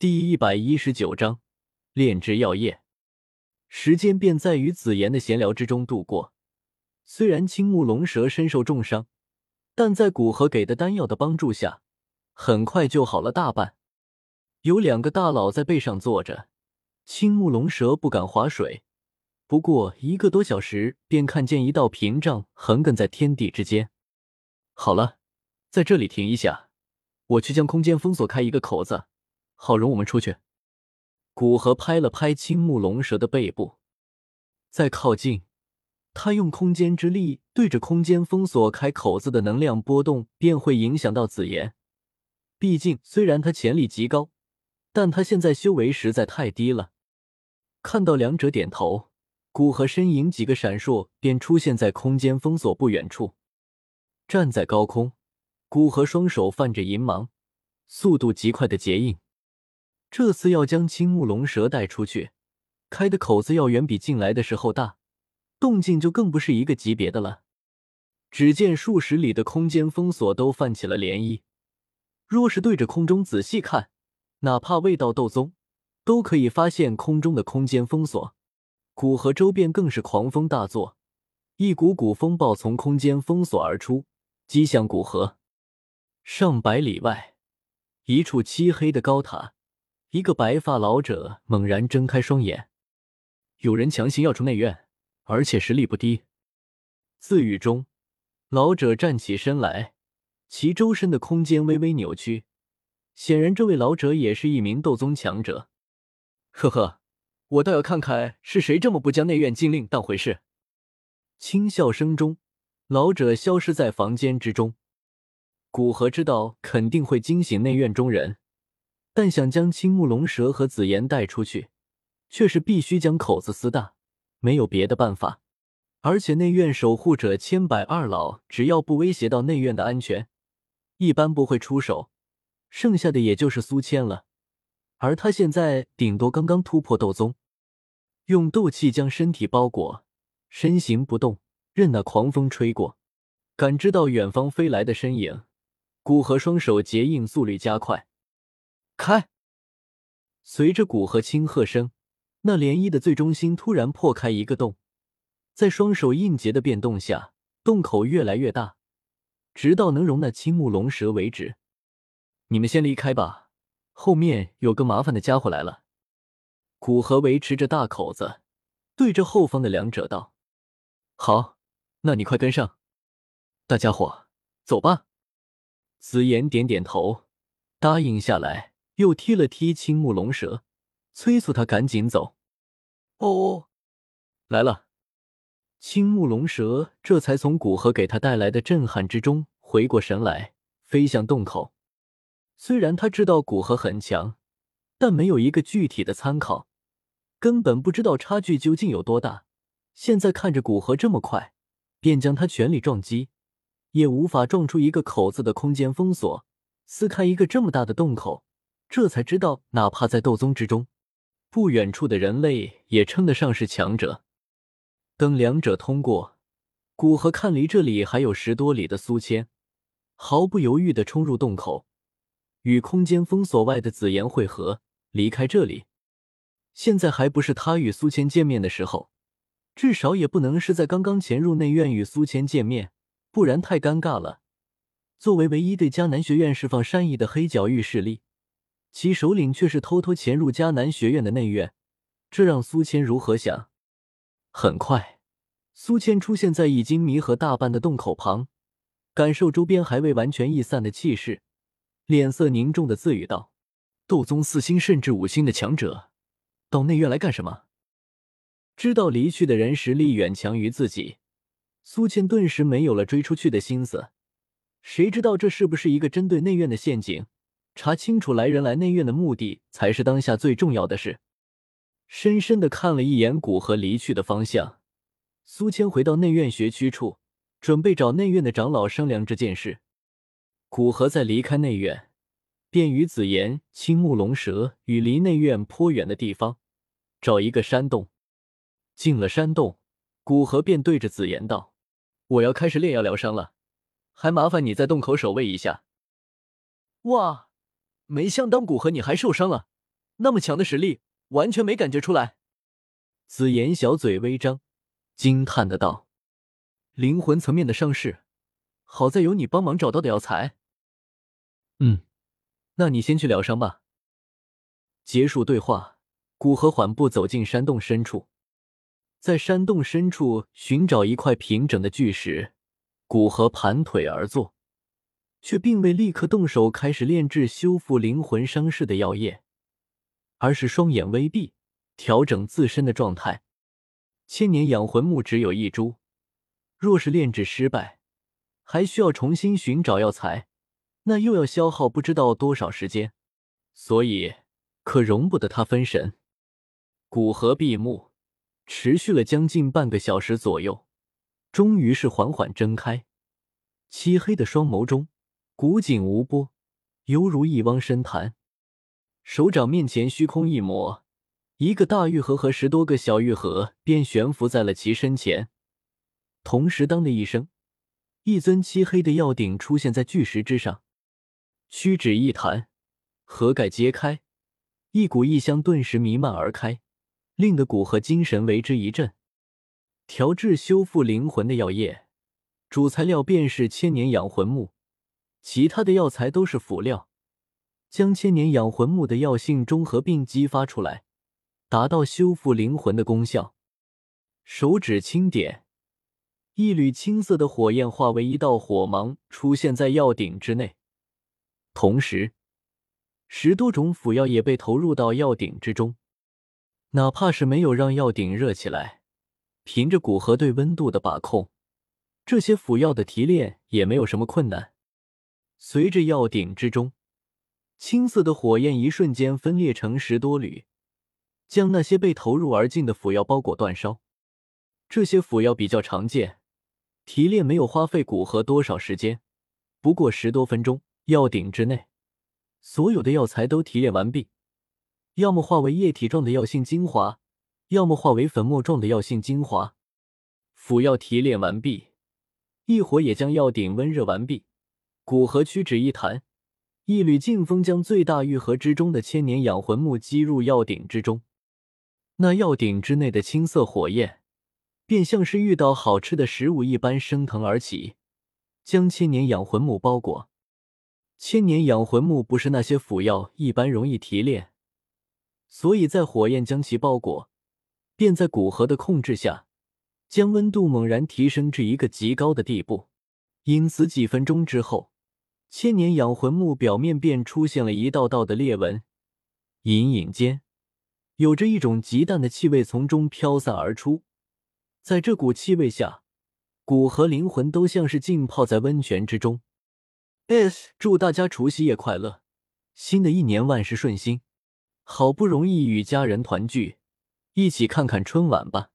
第一百一十九章炼制药液。时间便在与紫妍的闲聊之中度过。虽然青木龙蛇身受重伤，但在古河给的丹药的帮助下，很快就好了大半。有两个大佬在背上坐着，青木龙蛇不敢划水。不过一个多小时，便看见一道屏障横亘在天地之间。好了，在这里停一下，我去将空间封锁开一个口子，好容我们出去。古河拍了拍青木龙蛇的背部，再靠近。他用空间之力对着空间封锁开口子的能量波动，便会影响到紫妍。毕竟，虽然他潜力极高，但他现在修为实在太低了。看到两者点头，古河身影几个闪烁，便出现在空间封锁不远处。站在高空，古河双手泛着银芒，速度极快的结印。这次要将青木龙蛇带出去，开的口子要远比进来的时候大。动静就更不是一个级别的了。只见数十里的空间封锁都泛起了涟漪。若是对着空中仔细看，哪怕未到斗宗，都可以发现空中的空间封锁。古河周边更是狂风大作，一股股风暴从空间封锁而出，击向古河。上百里外，一处漆黑的高塔，一个白发老者猛然睁开双眼，有人强行要出内院。而且实力不低。自语中，老者站起身来，其周身的空间微微扭曲，显然这位老者也是一名斗宗强者。呵呵，我倒要看看是谁这么不将内院禁令当回事。轻笑声中，老者消失在房间之中。古河知道肯定会惊醒内院中人，但想将青木龙蛇和紫妍带出去，却是必须将口子撕大。没有别的办法，而且内院守护者千百二老只要不威胁到内院的安全，一般不会出手。剩下的也就是苏谦了，而他现在顶多刚刚突破斗宗，用斗气将身体包裹，身形不动，任那狂风吹过。感知到远方飞来的身影，古河双手结印，速率加快，开。随着古河轻喝声。那涟漪的最中心突然破开一个洞，在双手印结的变动下，洞口越来越大，直到能容纳青木龙蛇为止。你们先离开吧，后面有个麻烦的家伙来了。古河维持着大口子，对着后方的两者道：“好，那你快跟上。大家伙，走吧。”紫妍点点头，答应下来，又踢了踢青木龙蛇。催促他赶紧走。哦，来了！青木龙蛇这才从古河给他带来的震撼之中回过神来，飞向洞口。虽然他知道古河很强，但没有一个具体的参考，根本不知道差距究竟有多大。现在看着古河这么快，便将他全力撞击，也无法撞出一个口子的空间封锁，撕开一个这么大的洞口，这才知道，哪怕在斗宗之中。不远处的人类也称得上是强者。等两者通过，古河看离这里还有十多里的苏谦，毫不犹豫的冲入洞口，与空间封锁外的紫妍汇合，离开这里。现在还不是他与苏谦见面的时候，至少也不能是在刚刚潜入内院与苏谦见面，不然太尴尬了。作为唯一对迦南学院释放善意的黑角域势力。其首领却是偷偷潜入迦南学院的内院，这让苏谦如何想？很快，苏谦出现在已经弥合大半的洞口旁，感受周边还未完全逸散的气势，脸色凝重的自语道：“斗宗四星甚至五星的强者，到内院来干什么？”知道离去的人实力远强于自己，苏谦顿时没有了追出去的心思。谁知道这是不是一个针对内院的陷阱？查清楚来人来内院的目的才是当下最重要的事。深深的看了一眼古河离去的方向，苏谦回到内院学区处，准备找内院的长老商量这件事。古河在离开内院，便与紫妍、青木龙蛇与离内院颇远的地方找一个山洞。进了山洞，古河便对着紫妍道：“我要开始炼药疗伤了，还麻烦你在洞口守卫一下。”哇！没想到古河你还受伤了，那么强的实力，完全没感觉出来。紫妍小嘴微张，惊叹的道：“灵魂层面的伤势，好在有你帮忙找到的药材。”嗯，那你先去疗伤吧。结束对话，古河缓步走进山洞深处，在山洞深处寻找一块平整的巨石。古河盘腿而坐，却并未立刻动手开始炼制修复灵魂伤势的药液，而是双眼微闭，调整自身的状态。千年养魂木只有一株，若是炼制失败，还需要重新寻找药材，那又要消耗不知道多少时间，所以可容不得他分神。古河闭目，持续了将近半个小时左右。终于是缓缓睁开，漆黑的双眸中古井无波，犹如一汪深潭。手掌面前虚空一抹，一个大玉盒和十多个小玉盒便悬浮在了其身前。同时，当的一声，一尊漆黑的药鼎出现在巨石之上。屈指一弹，盒盖揭开，一股异香顿时弥漫而开，令得古河精神为之一振。调制修复灵魂的药液，主材料便是千年养魂木，其他的药材都是辅料，将千年养魂木的药性中和并激发出来，达到修复灵魂的功效。手指轻点，一缕青色的火焰化为一道火芒，出现在药鼎之内，同时十多种辅药也被投入到药鼎之中，哪怕是没有让药鼎热起来。凭着古河对温度的把控，这些辅药的提炼也没有什么困难。随着药鼎之中青色的火焰一瞬间分裂成十多缕，将那些被投入而进的辅药包裹煅烧。这些辅药比较常见，提炼没有花费古河多少时间，不过十多分钟，药鼎之内所有的药材都提炼完毕，要么化为液体状的药性精华。要么化为粉末状的药性精华，辅药提炼完毕，一伙也将药鼎温热完毕。古河屈指一弹，一缕劲风将最大玉盒之中的千年养魂木击入药鼎之中。那药鼎之内的青色火焰，便像是遇到好吃的食物一般升腾而起，将千年养魂木包裹。千年养魂木不是那些辅药一般容易提炼，所以在火焰将其包裹。便在古河的控制下，将温度猛然提升至一个极高的地步。因此，几分钟之后，千年养魂木表面便出现了一道道的裂纹，隐隐间有着一种极淡的气味从中飘散而出。在这股气味下，骨和灵魂都像是浸泡在温泉之中。S，祝大家除夕夜快乐，新的一年万事顺心。好不容易与家人团聚。一起看看春晚吧。